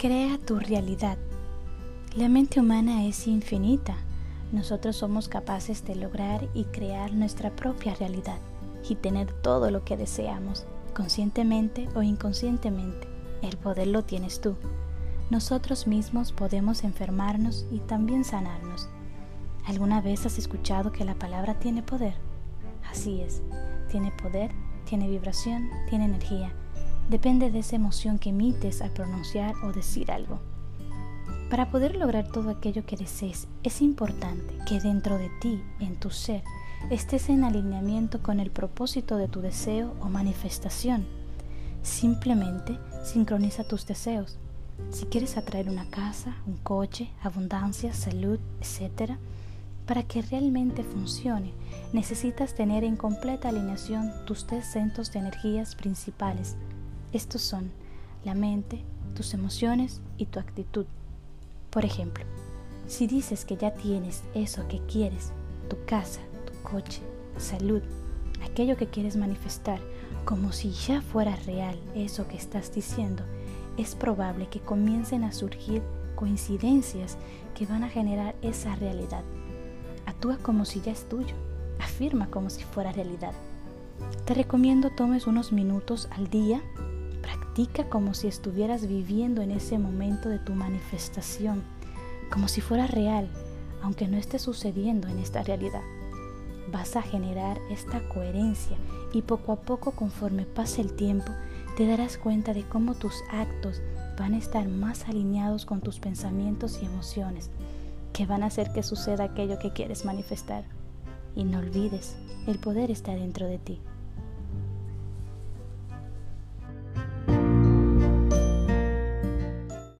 Crea tu realidad. La mente humana es infinita. Nosotros somos capaces de lograr y crear nuestra propia realidad y tener todo lo que deseamos, conscientemente o inconscientemente. El poder lo tienes tú. Nosotros mismos podemos enfermarnos y también sanarnos. ¿Alguna vez has escuchado que la palabra tiene poder? Así es, tiene poder, tiene vibración, tiene energía. Depende de esa emoción que emites al pronunciar o decir algo. Para poder lograr todo aquello que desees, es importante que dentro de ti, en tu ser, estés en alineamiento con el propósito de tu deseo o manifestación. Simplemente sincroniza tus deseos. Si quieres atraer una casa, un coche, abundancia, salud, etc., para que realmente funcione, necesitas tener en completa alineación tus tres centros de energías principales. Estos son la mente, tus emociones y tu actitud. Por ejemplo, si dices que ya tienes eso que quieres, tu casa, tu coche, salud, aquello que quieres manifestar, como si ya fuera real eso que estás diciendo, es probable que comiencen a surgir coincidencias que van a generar esa realidad. Actúa como si ya es tuyo, afirma como si fuera realidad. Te recomiendo tomes unos minutos al día, practica como si estuvieras viviendo en ese momento de tu manifestación, como si fuera real, aunque no esté sucediendo en esta realidad. Vas a generar esta coherencia y poco a poco conforme pase el tiempo te darás cuenta de cómo tus actos van a estar más alineados con tus pensamientos y emociones, que van a hacer que suceda aquello que quieres manifestar. Y no olvides, el poder está dentro de ti.